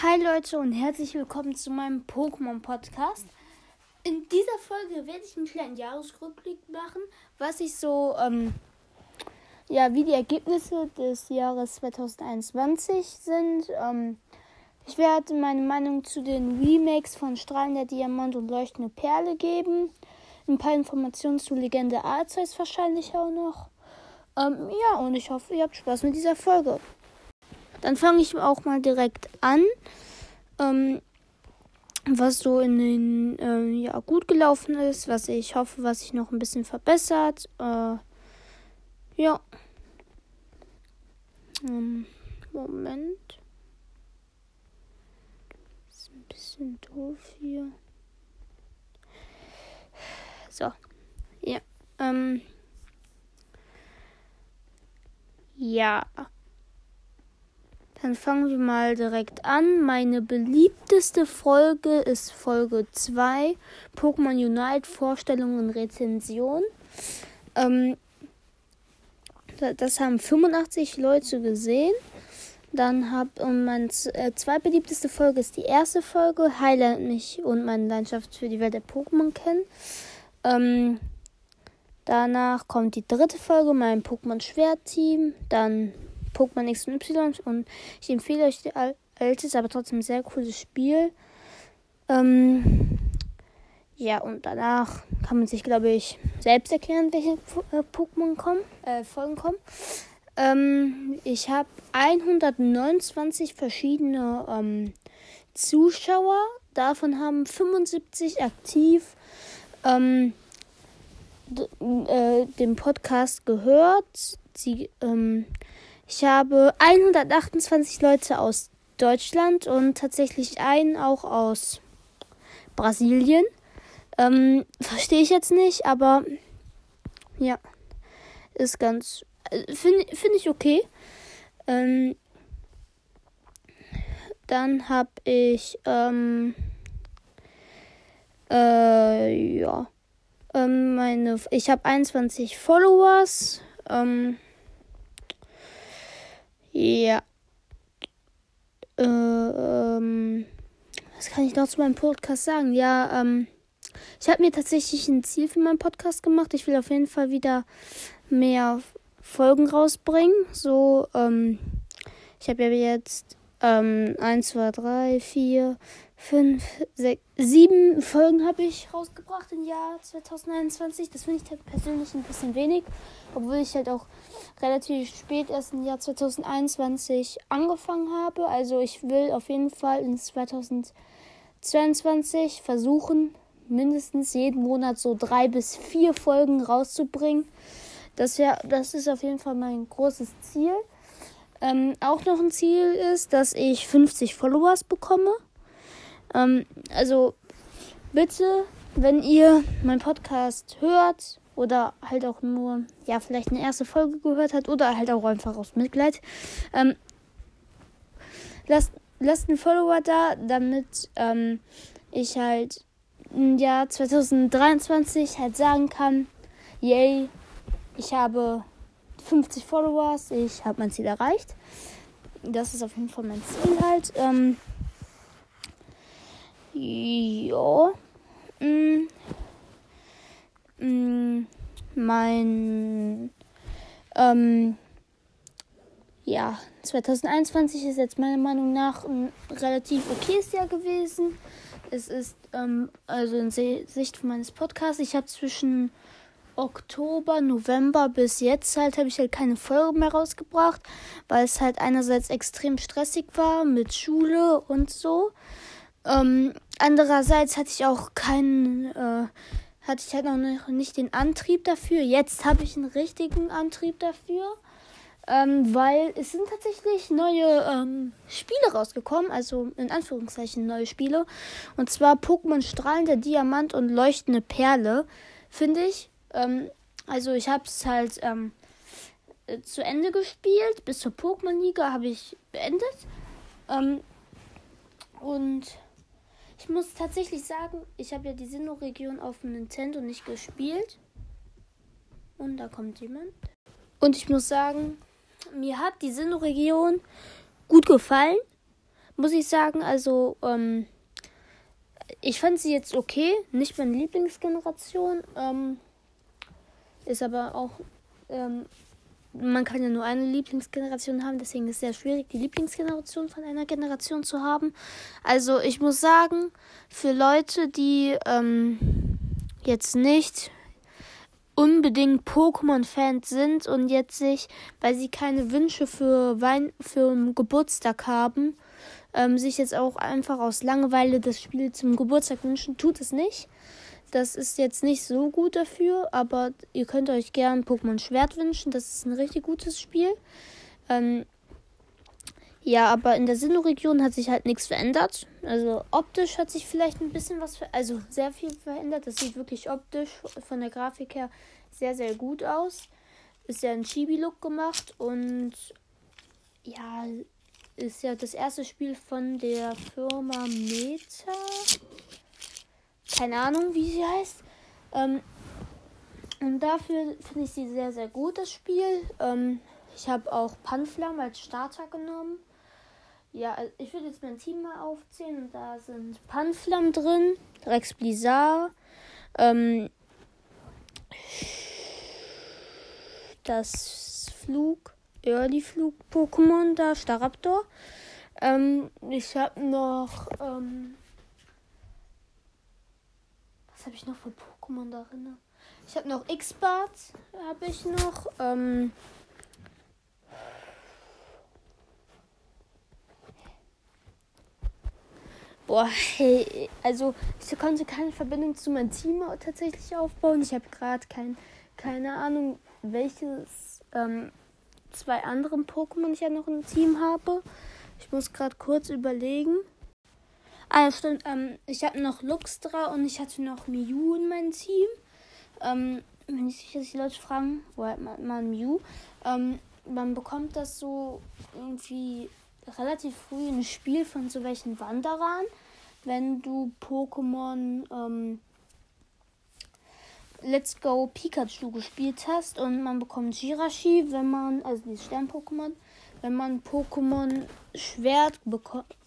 Hi Leute und herzlich willkommen zu meinem Pokémon Podcast. In dieser Folge werde ich einen kleinen Jahresrückblick machen, was ich so, ähm, ja, wie die Ergebnisse des Jahres 2021 sind. Ähm, ich werde meine Meinung zu den Remakes von Strahlender Diamant und Leuchtende Perle geben. Ein paar Informationen zu Legende Arceus wahrscheinlich auch noch. Ähm, ja, und ich hoffe, ihr habt Spaß mit dieser Folge. Dann fange ich auch mal direkt an. Ähm, was so in den äh, ja gut gelaufen ist, was ich hoffe, was sich noch ein bisschen verbessert. Äh, ja. Ähm, Moment. Ist ein bisschen doof hier. So. Ja. Ähm. Ja. Dann fangen wir mal direkt an. Meine beliebteste Folge ist Folge 2, Pokémon Unite, Vorstellung und Rezension. Ähm, das haben 85 Leute gesehen. Dann habe und meine äh, zweitbeliebteste Folge ist die erste Folge, Highlight mich und meine Leidenschaft für die Welt der Pokémon kennen. Ähm, danach kommt die dritte Folge, mein Pokémon Schwert Team. Dann Pokémon X und Y und ich empfehle euch ein altes, aber trotzdem sehr cooles Spiel. Ähm, ja, und danach kann man sich, glaube ich, selbst erklären, welche äh, Pokémon kommen, äh, Folgen kommen. Ähm, ich habe 129 verschiedene ähm, Zuschauer. Davon haben 75 aktiv ähm, äh, den Podcast gehört. Sie, ähm, ich habe 128 Leute aus Deutschland und tatsächlich einen auch aus Brasilien. Ähm, Verstehe ich jetzt nicht, aber ja, ist ganz, äh, finde find ich okay. Ähm, dann habe ich, ähm, äh, ja, ähm, meine, ich habe 21 Followers. Ähm, ja. Äh, ähm, was kann ich noch zu meinem Podcast sagen? Ja, ähm, ich habe mir tatsächlich ein Ziel für meinen Podcast gemacht. Ich will auf jeden Fall wieder mehr Folgen rausbringen. So, ähm, ich habe ja jetzt ähm, 1, 2, 3, 4, 5, 6, 7 Folgen habe ich rausgebracht im Jahr 2021. Das finde ich persönlich ein bisschen wenig, obwohl ich halt auch relativ spät erst im Jahr 2021 angefangen habe. Also ich will auf jeden Fall in 2022 versuchen, mindestens jeden Monat so drei bis vier Folgen rauszubringen. Das, wär, das ist auf jeden Fall mein großes Ziel. Ähm, auch noch ein Ziel ist, dass ich 50 Followers bekomme. Ähm, also bitte, wenn ihr meinen Podcast hört oder halt auch nur, ja, vielleicht eine erste Folge gehört hat oder halt auch einfach aus Mitleid, ähm, lasst, lasst einen Follower da, damit ähm, ich halt im Jahr 2023 halt sagen kann, yay, ich habe 50 Followers, ich habe mein Ziel erreicht. Das ist auf jeden Fall mein Ziel halt. Ähm, ja. Mm, mm, mein ähm, ja, 2021 ist jetzt meiner Meinung nach ein relativ okayes Jahr gewesen. Es ist ähm, also in Sicht meines Podcasts. Ich habe zwischen Oktober, November bis jetzt halt habe ich halt keine Folge mehr rausgebracht, weil es halt einerseits extrem stressig war mit Schule und so. Ähm, andererseits hatte ich auch keinen, äh, hatte ich halt noch nicht den Antrieb dafür. Jetzt habe ich einen richtigen Antrieb dafür. Ähm, weil es sind tatsächlich neue ähm, Spiele rausgekommen, also in Anführungszeichen neue Spiele. Und zwar Pokémon Strahlender Diamant und Leuchtende Perle. Finde ich ähm, also ich habe es halt ähm, äh, zu Ende gespielt. Bis zur Pokémon-Liga habe ich beendet. Ähm, und ich muss tatsächlich sagen, ich habe ja die Sinnoh-Region auf dem Nintendo nicht gespielt. Und da kommt jemand. Und ich muss sagen, mir hat die Sinnoh-Region gut gefallen. muss ich sagen, also ähm, ich fand sie jetzt okay, nicht meine Lieblingsgeneration, ähm, ist aber auch, ähm, man kann ja nur eine Lieblingsgeneration haben, deswegen ist es sehr schwierig, die Lieblingsgeneration von einer Generation zu haben. Also ich muss sagen, für Leute, die ähm, jetzt nicht unbedingt Pokémon-Fans sind und jetzt sich, weil sie keine Wünsche für Wein für Geburtstag haben, ähm, sich jetzt auch einfach aus Langeweile das Spiel zum Geburtstag wünschen, tut es nicht. Das ist jetzt nicht so gut dafür, aber ihr könnt euch gern Pokémon Schwert wünschen. Das ist ein richtig gutes Spiel. Ähm, ja, aber in der Sinnoh-Region hat sich halt nichts verändert. Also optisch hat sich vielleicht ein bisschen was, also sehr viel verändert. Das sieht wirklich optisch von der Grafik her sehr, sehr gut aus. Ist ja ein Chibi-Look gemacht und ja, ist ja das erste Spiel von der Firma Meta. Keine Ahnung, wie sie heißt. Ähm, und dafür finde ich sie sehr, sehr gut, das Spiel. Ähm, ich habe auch Panflam als Starter genommen. Ja, also ich würde jetzt mein Team mal aufzählen. Und da sind Panflam drin, Rex Blizzard, ähm, das Flug, Early Flug Pokémon da, Staraptor. Ähm, ich habe noch, ähm, was habe ich noch für Pokémon darin? Ich habe noch X-Bart, habe ich noch, ähm, Boah, hey, also ich konnte keine Verbindung zu meinem Team tatsächlich aufbauen. Ich habe gerade kein, keine Ahnung, welches ähm, zwei anderen Pokémon ich ja noch im Team habe. Ich muss gerade kurz überlegen. Ah, ja, stimmt. Ähm, ich habe noch Luxtra und ich hatte noch Mew in meinem Team. Ähm, wenn ich dass die Leute fragen, wo hat man, man Mew? Ähm, man bekommt das so irgendwie relativ früh ein Spiel von so welchen Wanderern, wenn du Pokémon ähm, Let's Go Pikachu gespielt hast und man bekommt Jirachi, wenn man, also dieses Stern-Pokémon, wenn man Pokémon Schwert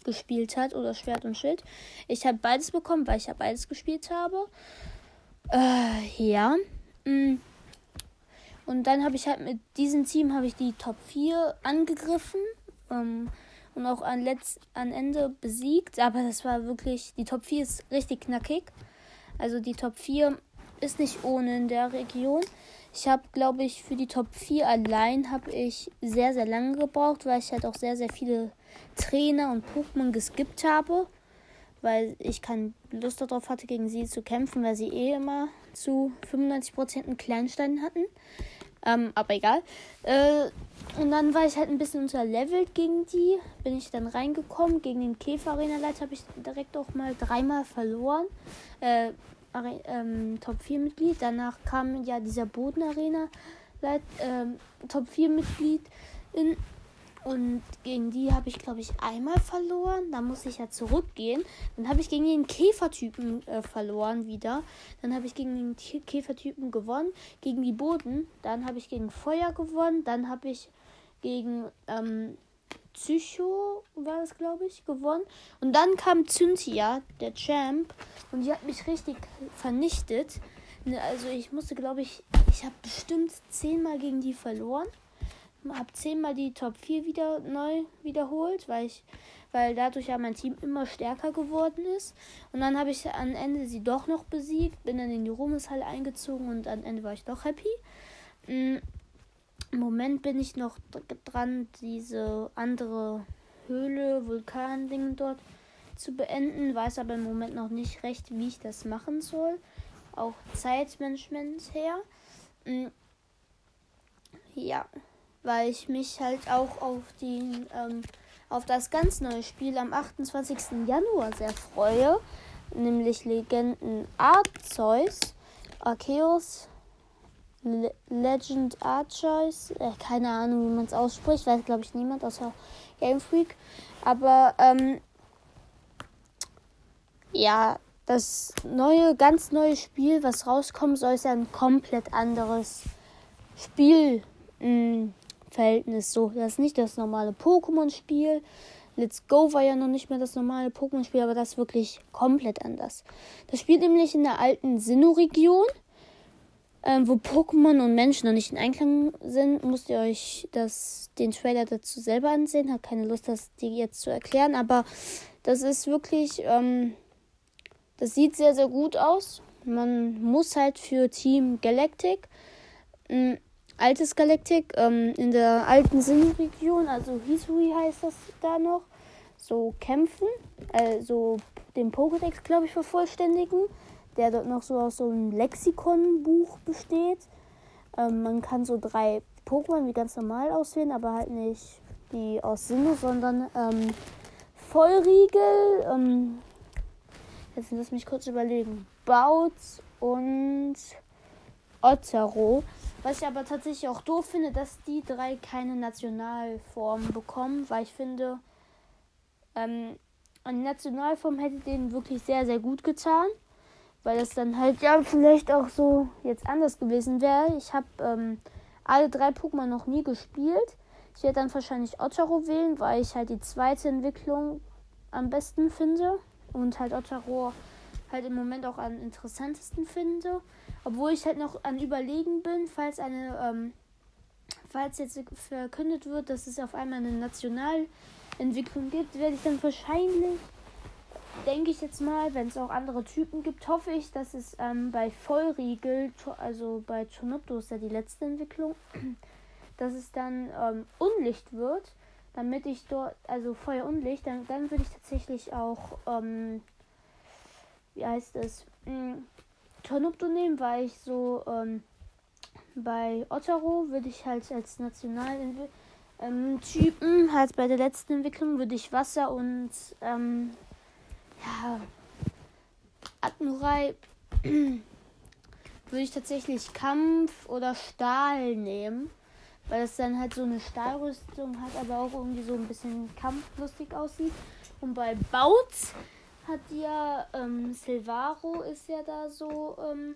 gespielt hat oder Schwert und Schild. Ich habe beides bekommen, weil ich ja beides gespielt habe. Äh, ja. Mm. Und dann habe ich halt mit diesem Team habe ich die Top 4 angegriffen. Ähm, und auch an, Letz an Ende besiegt. Aber das war wirklich, die Top 4 ist richtig knackig. Also die Top 4 ist nicht ohne in der Region. Ich habe, glaube ich, für die Top 4 allein habe ich sehr, sehr lange gebraucht, weil ich halt auch sehr, sehr viele Trainer und Pokémon geskippt habe. Weil ich keine Lust darauf hatte, gegen sie zu kämpfen, weil sie eh immer zu 95% einen Kleinstein hatten. Ähm, aber egal. Äh, und dann war ich halt ein bisschen unterlevelt gegen die. Bin ich dann reingekommen. Gegen den Käfer-Arena-Leiter habe ich direkt auch mal dreimal verloren. Äh, ähm, Top 4-Mitglied. Danach kam ja dieser Boden-Arena ähm, Top 4-Mitglied in. Und gegen die habe ich, glaube ich, einmal verloren. Da muss ich ja zurückgehen. Dann habe ich gegen den Käfertypen äh, verloren wieder. Dann habe ich gegen den Käfertypen gewonnen. Gegen die Boden. Dann habe ich gegen Feuer gewonnen. Dann habe ich gegen ähm, Psycho, war das, glaube ich, gewonnen. Und dann kam Cynthia, der Champ. Und die hat mich richtig vernichtet. Ne, also ich musste, glaube ich, ich habe bestimmt zehnmal gegen die verloren habe zehnmal die Top 4 wieder neu wiederholt, weil ich, weil dadurch ja mein Team immer stärker geworden ist. Und dann habe ich am Ende sie doch noch besiegt, bin dann in die Ruhmeshalle eingezogen und am Ende war ich doch happy. Mm, Im Moment bin ich noch dran, diese andere Höhle, Vulkan-Ding dort zu beenden, weiß aber im Moment noch nicht recht, wie ich das machen soll. Auch Zeitmanagement her. Mm, ja weil ich mich halt auch auf den ähm, auf das ganz neue Spiel am 28. Januar sehr freue, nämlich Legenden Arceus, Arceus, Le Legend Arceus, äh, keine Ahnung, wie man es ausspricht, weiß glaube ich niemand außer Game Freak, aber ähm, ja, das neue, ganz neue Spiel, was rauskommen soll, ist ein komplett anderes Spiel. Mm. Verhältnis so. Das ist nicht das normale Pokémon-Spiel. Let's Go war ja noch nicht mehr das normale Pokémon-Spiel, aber das ist wirklich komplett anders. Das spielt nämlich in der alten Sinnoh-Region, ähm, wo Pokémon und Menschen noch nicht in Einklang sind. Müsst ihr euch das, den Trailer dazu selber ansehen. Hab keine Lust, das dir jetzt zu erklären, aber das ist wirklich, ähm, das sieht sehr, sehr gut aus. Man muss halt für Team Galactic, ein altes Galactic, ähm, in der alten Sinnregion, also Hisui heißt das da noch, so kämpfen, also den Pokédex, glaube ich, vervollständigen, der dort noch so aus so einem Lexikonbuch besteht. Ähm, man kann so drei Pokémon wie ganz normal auswählen, aber halt nicht die aus Sinne, sondern ähm, Vollriegel. Ähm, jetzt lass mich kurz überlegen. Bautz und Otero. Was ich aber tatsächlich auch doof finde, dass die drei keine Nationalform bekommen, weil ich finde, ähm, eine Nationalform hätte denen wirklich sehr, sehr gut getan. Weil das dann halt ja vielleicht auch so jetzt anders gewesen wäre. Ich habe ähm, alle drei Pokémon noch nie gespielt. Ich werde dann wahrscheinlich Otaro wählen, weil ich halt die zweite Entwicklung am besten finde. Und halt Otaro halt im Moment auch am interessantesten finde. Obwohl ich halt noch an Überlegen bin, falls eine, ähm, falls jetzt verkündet wird, dass es auf einmal eine Nationalentwicklung gibt, werde ich dann wahrscheinlich, denke ich jetzt mal, wenn es auch andere Typen gibt, hoffe ich, dass es ähm, bei Vollriegel, also bei Chonopto ist ja die letzte Entwicklung, dass es dann ähm, Unlicht wird, damit ich dort, also Feuer und Licht, dann, dann würde ich tatsächlich auch, ähm, wie heißt es, hm, Tornupto nehmen, weil ich so ähm, bei Otero würde ich halt als Nationaltypen, ähm, halt bei der letzten Entwicklung würde ich Wasser und ähm, ja, Admiral würde ich tatsächlich Kampf oder Stahl nehmen, weil es dann halt so eine Stahlrüstung hat, aber auch irgendwie so ein bisschen kampflustig aussieht. Und bei Bautz hat ja ähm, Silvaro ist ja da so ähm,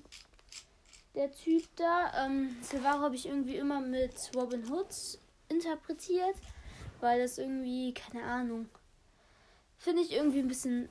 der Typ da. Ähm, Silvaro habe ich irgendwie immer mit Robin Hood interpretiert, weil das irgendwie, keine Ahnung, finde ich irgendwie ein bisschen,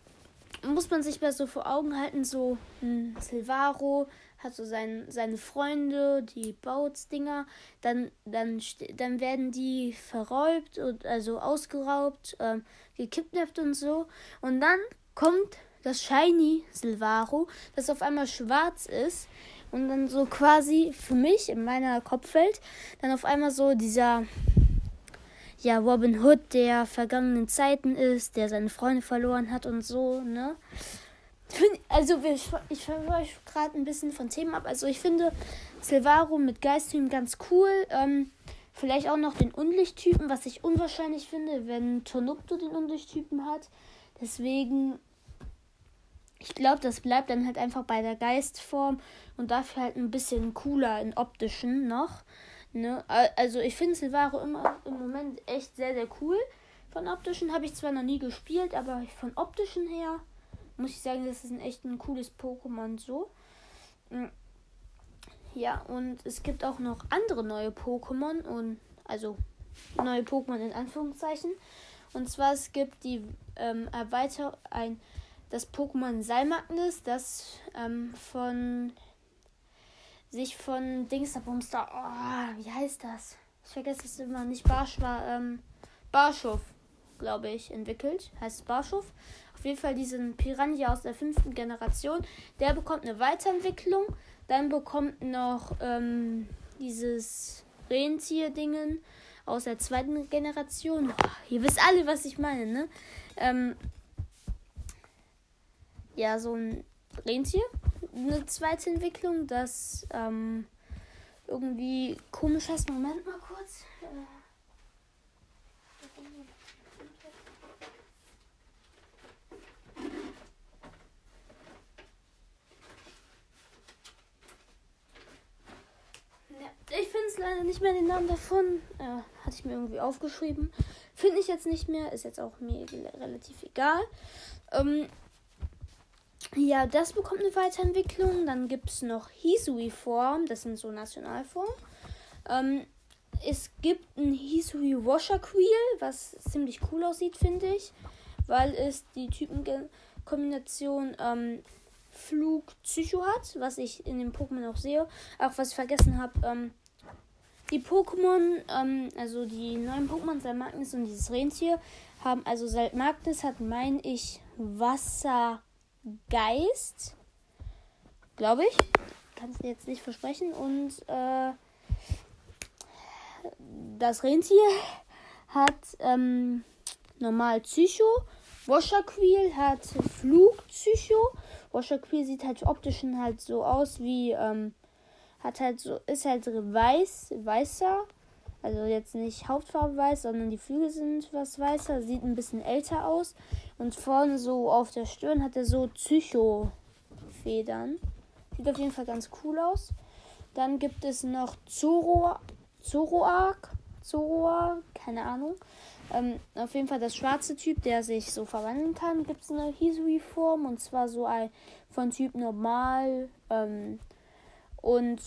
muss man sich besser so vor Augen halten, so hm, Silvaro hat so sein, seine Freunde, die Bautsdinger, dann, dann, dann werden die verräubt und also ausgeraubt, ähm, gekidnappt und so. Und dann kommt das Shiny Silvaro, das auf einmal schwarz ist und dann so quasi für mich in meiner Kopfwelt dann auf einmal so dieser ja Robin Hood der vergangenen Zeiten ist, der seine Freunde verloren hat und so, ne? Also ich, ich euch gerade ein bisschen von Themen ab. Also ich finde Silvaro mit Geisttypen ganz cool. Ähm, vielleicht auch noch den Unlichttypen, was ich unwahrscheinlich finde, wenn Tornupto den Unlichttypen hat. Deswegen, ich glaube, das bleibt dann halt einfach bei der Geistform und dafür halt ein bisschen cooler in optischen noch. Ne? Also ich finde Silvaro immer im Moment echt sehr, sehr cool. Von optischen habe ich zwar noch nie gespielt, aber von optischen her muss ich sagen, das ist ein echt ein cooles Pokémon so. Mm. Ja, und es gibt auch noch andere neue Pokémon und also neue Pokémon in Anführungszeichen. Und zwar es gibt die ähm, Erweiterung, ein, das Pokémon Salmagnis, das ähm, von sich von Dingsabumster, oh, wie heißt das? Ich vergesse es immer nicht, Barsch war, ähm, Barschow, glaube ich, entwickelt. Heißt Barschow. Auf jeden Fall diesen Piranha aus der fünften Generation. Der bekommt eine Weiterentwicklung. Dann bekommt noch ähm, dieses Rentier-Dingen aus der zweiten Generation. Oh, ihr wisst alle, was ich meine, ne? Ähm, ja, so ein Rentier. Eine zweite Entwicklung, das ähm, irgendwie komisch heißt. Moment mal kurz. Äh, Ich finde es leider nicht mehr den Namen davon. Äh, hatte ich mir irgendwie aufgeschrieben. Finde ich jetzt nicht mehr. Ist jetzt auch mir relativ egal. Ähm, ja, das bekommt eine Weiterentwicklung. Dann gibt es noch Hisui-Form. Das sind so Nationalformen. Ähm, es gibt ein Hisui Washer Queel, was ziemlich cool aussieht, finde ich. Weil es die Typenkombination ähm, Flug Psycho hat, was ich in den Pokémon auch sehe. Auch was ich vergessen habe, ähm, die Pokémon, ähm, also die neuen Pokémon, Salmagnis und dieses Rentier, haben, also Salmagnis hat, meine ich, Wassergeist. Glaube ich. Kann es jetzt nicht versprechen. Und äh, das Rentier hat ähm, normal Psycho. Washerqueel hat Flugpsycho. Washerqueel sieht halt optisch halt so aus wie ähm, hat halt so, ist halt weiß, weißer. Also jetzt nicht Hauptfarbe weiß, sondern die Flügel sind was weißer, sieht ein bisschen älter aus. Und vorne so auf der Stirn hat er so Psycho-Federn. Sieht auf jeden Fall ganz cool aus. Dann gibt es noch Zoro, Zoroark. Zoroark, keine Ahnung. Ähm, auf jeden Fall das schwarze Typ, der sich so verwandeln kann, gibt es eine Hisui-Form. Und zwar so ein von Typ normal, ähm, und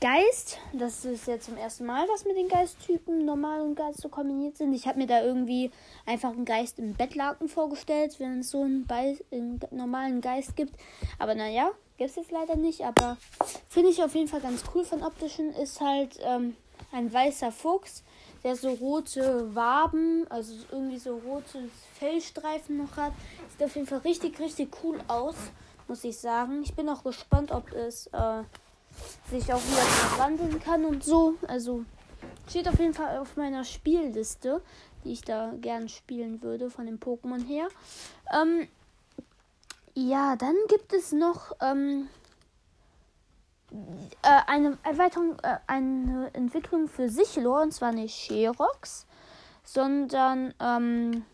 Geist, das ist jetzt zum ersten Mal, dass mit den Geisttypen normal und Geist so kombiniert sind. Ich habe mir da irgendwie einfach einen Geist im Bettlaken vorgestellt, wenn es so einen, Be einen normalen Geist gibt. Aber naja, gibt es jetzt leider nicht. Aber finde ich auf jeden Fall ganz cool von optischen. Ist halt ähm, ein weißer Fuchs, der so rote Waben, also irgendwie so rote Fellstreifen noch hat. Sieht auf jeden Fall richtig, richtig cool aus muss ich sagen. Ich bin auch gespannt, ob es äh, sich auch wieder verwandeln kann und so. Also steht auf jeden Fall auf meiner Spielliste, die ich da gern spielen würde von den Pokémon her. Ähm, ja, dann gibt es noch ähm, äh, eine Erweiterung, äh, eine Entwicklung für Sichlor, und zwar nicht Sherox, sondern ähm,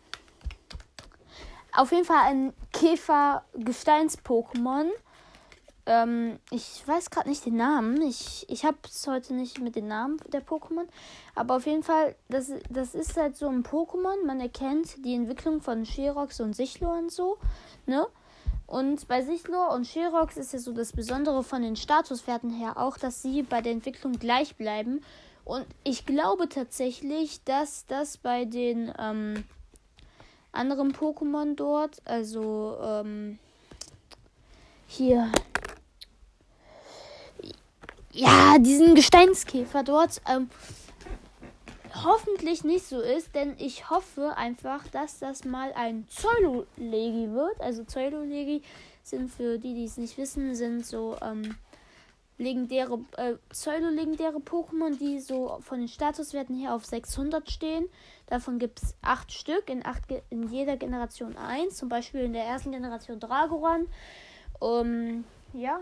auf jeden Fall ein Käfer-Gesteins-Pokémon. Ähm, ich weiß gerade nicht den Namen. Ich, ich habe es heute nicht mit den Namen der Pokémon. Aber auf jeden Fall, das, das ist halt so ein Pokémon. Man erkennt die Entwicklung von Sherox und Sichlor und so. Ne? Und bei Sichlor und Sherox ist ja so das Besondere von den Statuswerten her auch, dass sie bei der Entwicklung gleich bleiben. Und ich glaube tatsächlich, dass das bei den ähm, anderen Pokémon dort. Also ähm, hier. Ja, diesen Gesteinskäfer dort. Ähm, hoffentlich nicht so ist, denn ich hoffe einfach, dass das mal ein Zollolegi wird. Also Zollolegi sind für die, die es nicht wissen, sind so ähm, legendäre, äh, pseudo-legendäre Pokémon, die so von den Statuswerten her auf 600 stehen. Davon gibt es 8 Stück, in, acht, in jeder Generation 1. Zum Beispiel in der ersten Generation Dragoran. Um, ja,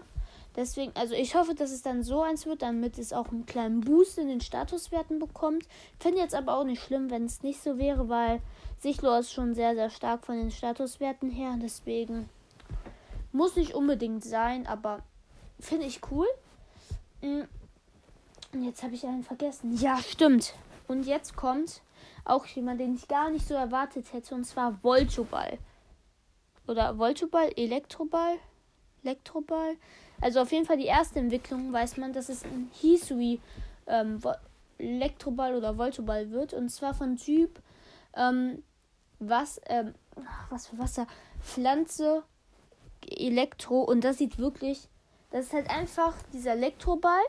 deswegen, also ich hoffe, dass es dann so eins wird, damit es auch einen kleinen Boost in den Statuswerten bekommt. Finde jetzt aber auch nicht schlimm, wenn es nicht so wäre, weil Sichlor ist schon sehr, sehr stark von den Statuswerten her. Deswegen muss nicht unbedingt sein, aber finde ich cool. Mm. Und jetzt habe ich einen vergessen. Ja, stimmt. Und jetzt kommt auch jemand, den ich gar nicht so erwartet hätte, und zwar Voltoball. Oder Voltoball, Elektroball, Elektroball. Also auf jeden Fall die erste Entwicklung weiß man, dass es ein Hisui ähm, Elektroball oder Voltoball wird. Und zwar von Typ ähm, was, ähm, was für Wasser? Pflanze, Elektro. Und das sieht wirklich das ist halt einfach dieser Elektroball,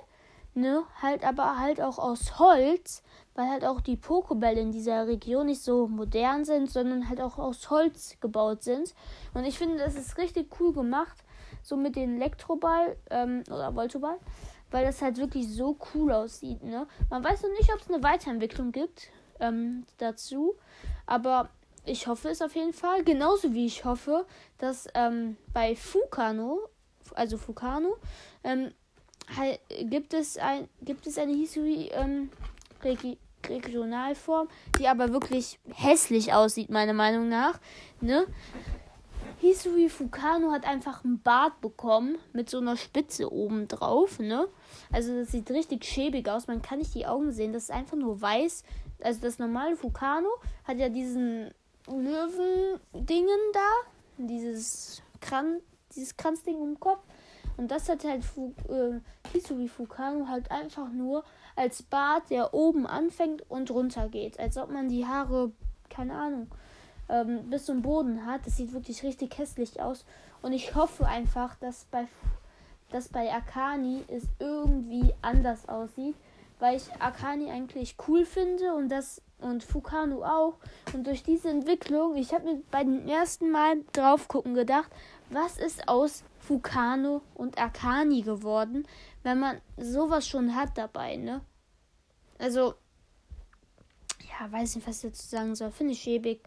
ne? Halt aber halt auch aus Holz, weil halt auch die Pokébälle in dieser Region nicht so modern sind, sondern halt auch aus Holz gebaut sind. Und ich finde, das ist richtig cool gemacht, so mit dem Elektroball ähm, oder Voltoball, weil das halt wirklich so cool aussieht, ne? Man weiß noch nicht, ob es eine Weiterentwicklung gibt ähm, dazu, aber ich hoffe es auf jeden Fall. Genauso wie ich hoffe, dass ähm, bei Fukano also Fukano, halt, gibt, es ein, gibt es eine Hisui ähm, Regi Regionalform, die aber wirklich hässlich aussieht, meiner Meinung nach. Ne? Hisui Fukano hat einfach einen Bart bekommen mit so einer Spitze oben drauf, ne? Also das sieht richtig schäbig aus. Man kann nicht die Augen sehen. Das ist einfach nur weiß. Also das normale Fukano hat ja diesen Löwen-Dingen da. Dieses Kran dieses Kranzding im Kopf. Und das hat halt Fu äh, Hisui Fukano halt einfach nur als Bart, der oben anfängt und runter geht. Als ob man die Haare, keine Ahnung, ähm, bis zum Boden hat. Das sieht wirklich richtig hässlich aus. Und ich hoffe einfach, dass bei, dass bei Akani es irgendwie anders aussieht. Weil ich Akani eigentlich cool finde und das und Fukano auch. Und durch diese Entwicklung, ich habe mir bei den ersten Mal drauf gucken gedacht, was ist aus Fukano und Akani geworden, wenn man sowas schon hat dabei, ne? Also, ja, weiß nicht, was ich dazu sagen soll. Finde ich schäbig.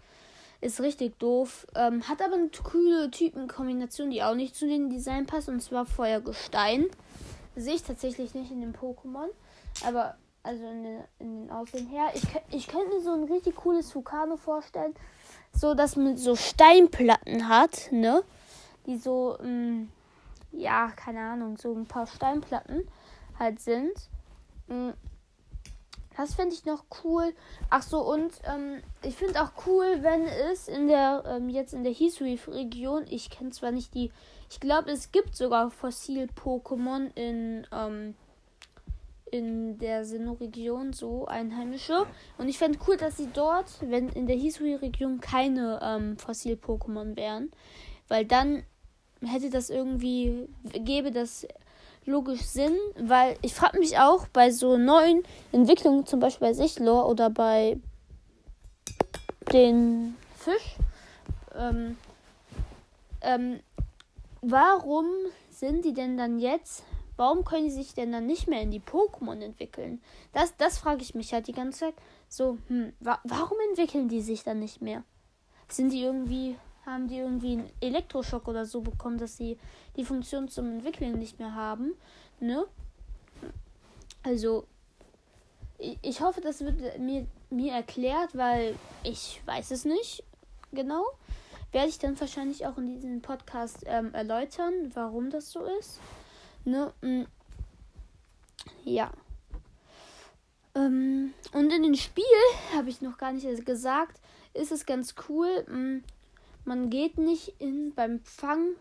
Ist richtig doof. Ähm, hat aber eine coole Typenkombination, die auch nicht zu den Design passt. Und zwar Feuer-Gestein. Sehe ich tatsächlich nicht in dem Pokémon. Aber, also in den, in den Aussehen her. Ich, ich könnte mir so ein richtig cooles Vulkano vorstellen. So, dass man so Steinplatten hat, ne? Die so, mh, mm, ja, keine Ahnung, so ein paar Steinplatten halt sind. Mh, mm, das finde ich noch cool. Ach so, und ähm, ich finde auch cool, wenn es in der, ähm, jetzt in der Hisui-Region, ich kenne zwar nicht die, ich glaube, es gibt sogar Fossil-Pokémon in, ähm, in der Sinnoh-Region, so einheimische. Und ich fände cool, dass sie dort, wenn in der Hisui-Region keine ähm, Fossil-Pokémon wären, weil dann hätte das irgendwie, gäbe das logisch Sinn, weil ich frage mich auch bei so neuen Entwicklungen, zum Beispiel bei Sichlor oder bei den Fisch, ähm, ähm, warum sind die denn dann jetzt, warum können die sich denn dann nicht mehr in die Pokémon entwickeln? Das, das frage ich mich halt die ganze Zeit. So, hm, wa warum entwickeln die sich dann nicht mehr? Sind die irgendwie haben die irgendwie einen Elektroschock oder so bekommen, dass sie die Funktion zum Entwickeln nicht mehr haben. Ne? Also, ich hoffe, das wird mir, mir erklärt, weil ich weiß es nicht genau. Werde ich dann wahrscheinlich auch in diesem Podcast ähm, erläutern, warum das so ist. Ne? Mm. Ja. Ähm, und in dem Spiel, habe ich noch gar nicht gesagt, ist es ganz cool. Man geht nicht in beim Fang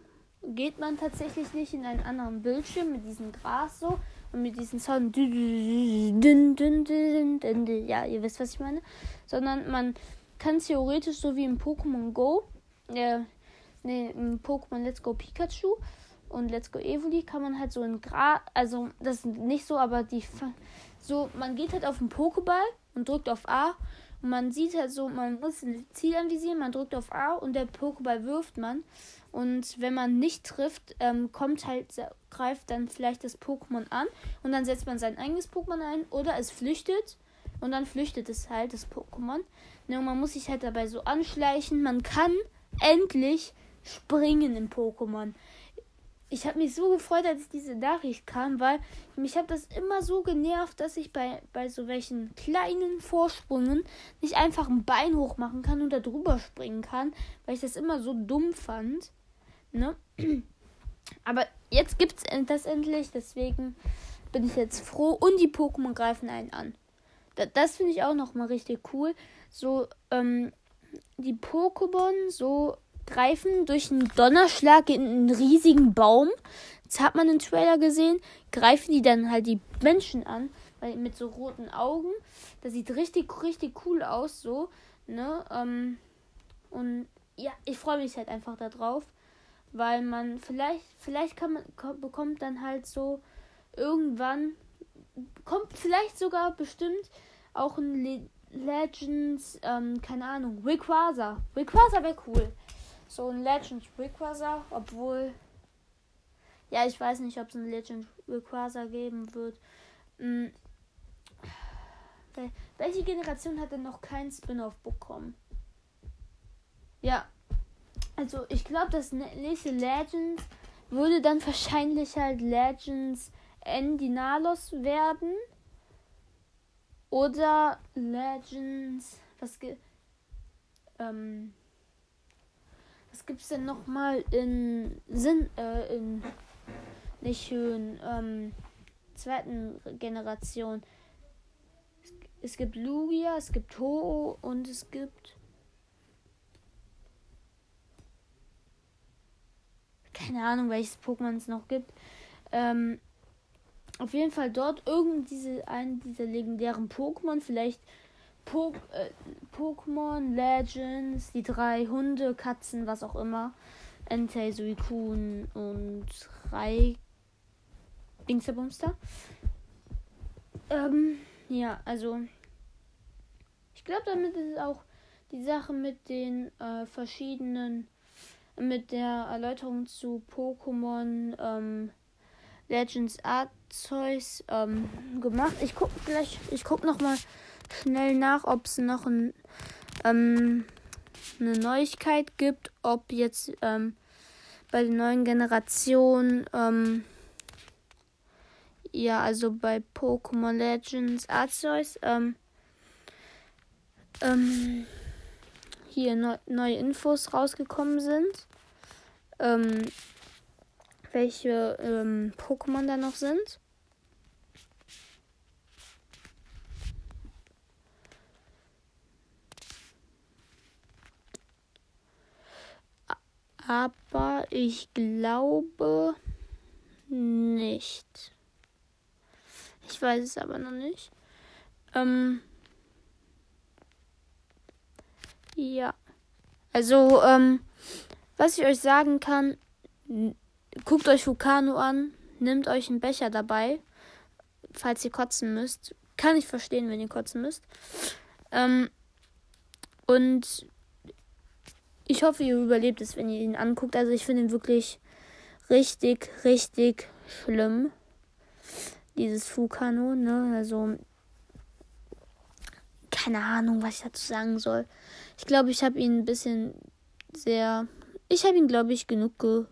geht man tatsächlich nicht in einen anderen Bildschirm mit diesem Gras so und mit diesem Sound. Ja ihr wisst was ich meine. Sondern man kann theoretisch so wie im Pokémon Go äh, nee, im Pokémon Let's Go Pikachu und Let's Go Evoli kann man halt so in Gras also das nicht so aber die so man geht halt auf den Pokéball und drückt auf A und man sieht halt so, man muss ein Ziel anvisieren, man drückt auf A und der Pokéball wirft man. Und wenn man nicht trifft, ähm, kommt halt, greift dann vielleicht das Pokémon an und dann setzt man sein eigenes Pokémon ein oder es flüchtet und dann flüchtet es halt, das Pokémon. Ne, und man muss sich halt dabei so anschleichen. Man kann endlich springen im Pokémon ich habe mich so gefreut, als diese Nachricht kam, weil mich hat das immer so genervt, dass ich bei, bei so welchen kleinen Vorsprüngen nicht einfach ein Bein hoch machen kann und da drüber springen kann, weil ich das immer so dumm fand. Ne? Aber jetzt gibt es das endlich, deswegen bin ich jetzt froh und die Pokémon greifen einen an. das, das finde ich auch nochmal richtig cool. So, ähm, die Pokémon so greifen durch einen Donnerschlag in einen riesigen Baum. Jetzt hat man den Trailer gesehen, greifen die dann halt die Menschen an, weil mit so roten Augen. Das sieht richtig, richtig cool aus, so, ne? Ähm, und ja, ich freue mich halt einfach darauf, weil man vielleicht, vielleicht kann man, bekommt dann halt so irgendwann, kommt vielleicht sogar bestimmt auch ein Le Legends, ähm, keine Ahnung, Rayquaza. Rayquaza wäre cool so ein Legend Rayquaza, obwohl ja, ich weiß nicht, ob es ein Legend Rayquaza geben wird. Hm. Welche Generation hat denn noch kein Spin-off bekommen? Ja, also ich glaube, das nächste Legends würde dann wahrscheinlich halt Legends Endinalos werden. Oder Legends, was ge ähm, was gibt's denn noch mal in Sinn, äh, in nicht schön, ähm, zweiten Generation? Es, es gibt Lugia, es gibt Ho und es gibt keine Ahnung, welches Pokémon es noch gibt. Ähm, auf jeden Fall dort irgend diese einen dieser legendären Pokémon, vielleicht po äh, Pokémon Legends, die drei Hunde, Katzen, was auch immer, Entei, Suicune und Rai Dingsterbumster. Ähm, ja, also ich glaube, damit ist auch die Sache mit den äh, verschiedenen, mit der Erläuterung zu Pokémon ähm, Legends Arceus ähm, gemacht. Ich gucke gleich, ich gucke noch mal schnell nach, ob es noch ein, ähm, eine Neuigkeit gibt, ob jetzt ähm, bei der neuen Generation ähm, ja, also bei Pokémon Legends Arceus ähm, ähm, hier neu, neue Infos rausgekommen sind. Ähm, welche ähm, Pokémon da noch sind. Aber ich glaube nicht. Ich weiß es aber noch nicht. Ähm, ja. Also, ähm, was ich euch sagen kann, guckt euch Vulcano an, nehmt euch einen Becher dabei, falls ihr kotzen müsst. Kann ich verstehen, wenn ihr kotzen müsst. Ähm, und ich hoffe, ihr überlebt es, wenn ihr ihn anguckt. Also ich finde ihn wirklich richtig, richtig schlimm. Dieses Vulcano, ne? Also keine Ahnung, was ich dazu sagen soll. Ich glaube, ich habe ihn ein bisschen sehr. Ich habe ihn, glaube ich, genug ge,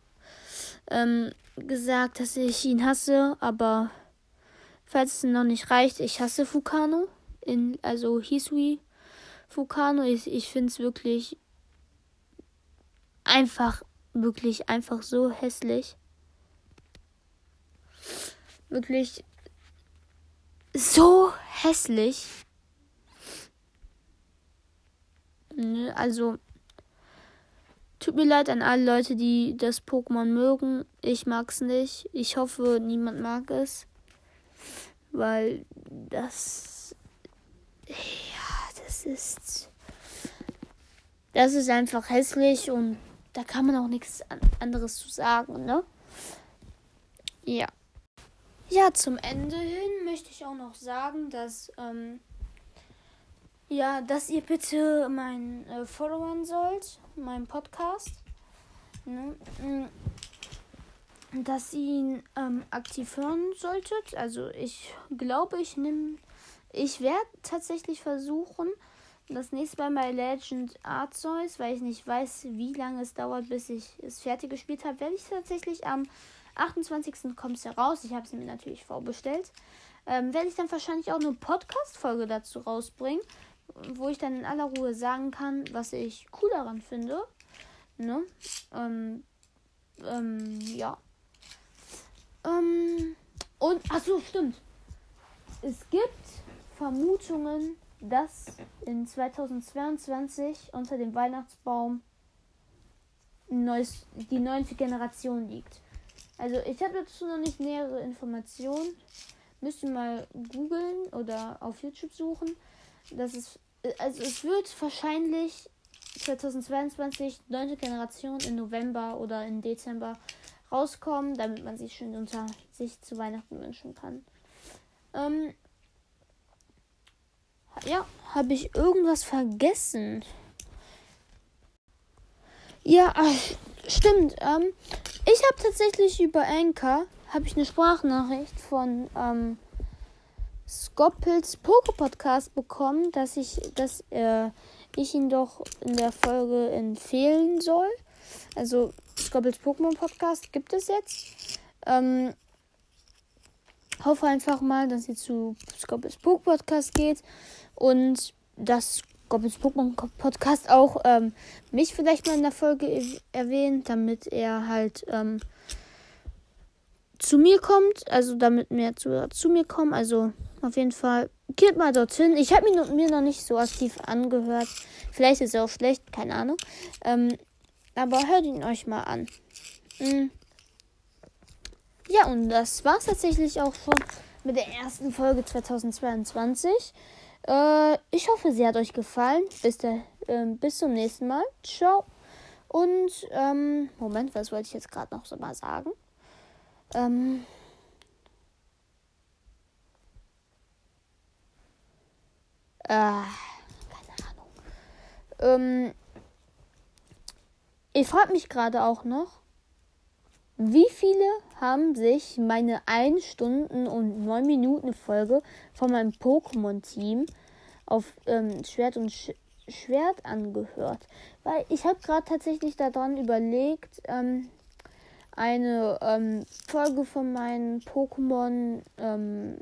ähm, gesagt, dass ich ihn hasse, aber falls es noch nicht reicht, ich hasse Fukano. In, also Hisui Fukano. Ich, ich finde es wirklich einfach, wirklich einfach so hässlich. Wirklich so hässlich. Ne, also, tut mir leid an alle Leute, die das Pokémon mögen. Ich mag's nicht. Ich hoffe, niemand mag es. Weil das. Ja, das ist. Das ist einfach hässlich und da kann man auch nichts anderes zu sagen, ne? Ja. Ja, zum Ende hin möchte ich auch noch sagen, dass ähm, ja, dass ihr bitte meinen äh, followern sollt, meinen Podcast. Ne? Mm, dass ihr ihn ähm, aktiv hören solltet. Also ich glaube, ich nehme. Ich werde tatsächlich versuchen, das nächste Mal bei Legend Arceus, weil ich nicht weiß, wie lange es dauert, bis ich es fertig gespielt habe, werde ich tatsächlich am 28. kommt es heraus. Ich habe es mir natürlich vorbestellt. Ähm, werde ich dann wahrscheinlich auch eine Podcast-Folge dazu rausbringen wo ich dann in aller Ruhe sagen kann, was ich cool daran finde. Ne? Ähm, ähm, ja. Ähm, und, achso, stimmt. Es gibt Vermutungen, dass in 2022 unter dem Weihnachtsbaum neues, die neunte Generation liegt. Also ich habe dazu noch nicht nähere Informationen. Müsst ihr mal googeln oder auf YouTube suchen dass es, also es wird wahrscheinlich 2022 neunte Generation im November oder im Dezember rauskommen, damit man sich schön unter sich zu Weihnachten wünschen kann. Ähm, ja, habe ich irgendwas vergessen? Ja, stimmt. Ähm, ich habe tatsächlich über Anchor habe ich eine Sprachnachricht von ähm, Skoppels Poke Podcast bekommen, dass ich, dass äh, ich ihn doch in der Folge empfehlen soll. Also Skoppels Pokémon Podcast gibt es jetzt. Ähm, hoffe einfach mal, dass ihr zu Skoppels Poke Podcast geht und dass Skoppels Pokémon Podcast auch ähm, mich vielleicht mal in der Folge erwähnt, damit er halt ähm, zu mir kommt, also damit mehr zu, zu mir kommen. Also auf jeden Fall geht mal dorthin. Ich habe mir, mir noch nicht so aktiv angehört. Vielleicht ist er auch schlecht, keine Ahnung. Ähm, aber hört ihn euch mal an. Mhm. ja, und das war es tatsächlich auch schon mit der ersten Folge 2022. Äh, ich hoffe, sie hat euch gefallen. Bis, der, äh, bis zum nächsten Mal. Ciao. Und, ähm, Moment, was wollte ich jetzt gerade noch so mal sagen? Ähm. Äh, keine Ahnung. Ähm, ich frage mich gerade auch noch, wie viele haben sich meine 1 Stunden und 9 Minuten Folge von meinem Pokémon-Team auf ähm, Schwert und Sch Schwert angehört? Weil ich habe gerade tatsächlich daran überlegt, ähm, eine ähm, Folge von meinem Pokémon ähm,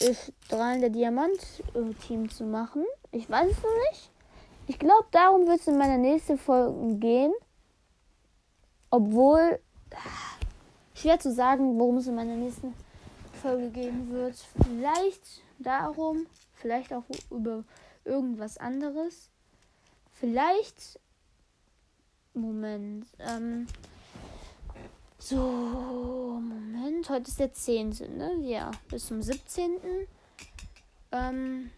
Strahlen der Diamant-Team zu machen. Ich weiß es noch nicht. Ich glaube, darum wird es in meiner nächsten Folge gehen. Obwohl, schwer zu sagen, worum es in meiner nächsten Folge gehen wird. Vielleicht darum, vielleicht auch über irgendwas anderes. Vielleicht. Moment. Ähm, so, Moment. Heute ist der 10. Ne? Ja, bis zum 17. Ähm,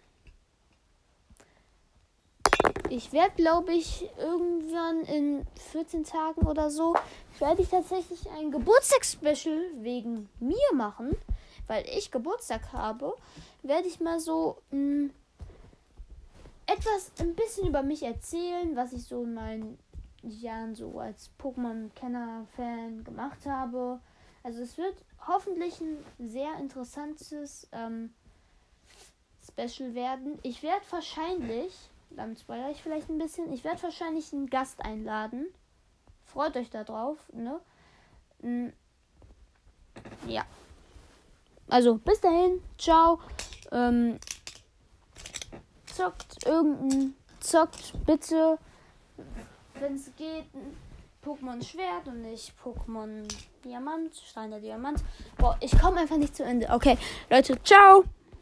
ich werde, glaube ich, irgendwann in 14 Tagen oder so, werde ich tatsächlich ein Geburtstagsspecial wegen mir machen, weil ich Geburtstag habe, werde ich mal so mh, hm, etwas, ein bisschen über mich erzählen, was ich so in meinen Jahren so als Pokémon-Kenner-Fan gemacht habe. Also es wird hoffentlich ein sehr interessantes ähm, Special werden. Ich werde wahrscheinlich dann spoilere ich vielleicht ein bisschen. Ich werde wahrscheinlich einen Gast einladen. Freut euch darauf, ne? Hm. Ja. Also, bis dahin. Ciao. Ähm, zockt irgendein. Zockt bitte, wenn es geht, Pokémon Schwert und nicht Pokémon Diamant, Stein der Diamant. Boah, ich komme einfach nicht zu Ende. Okay, Leute, ciao.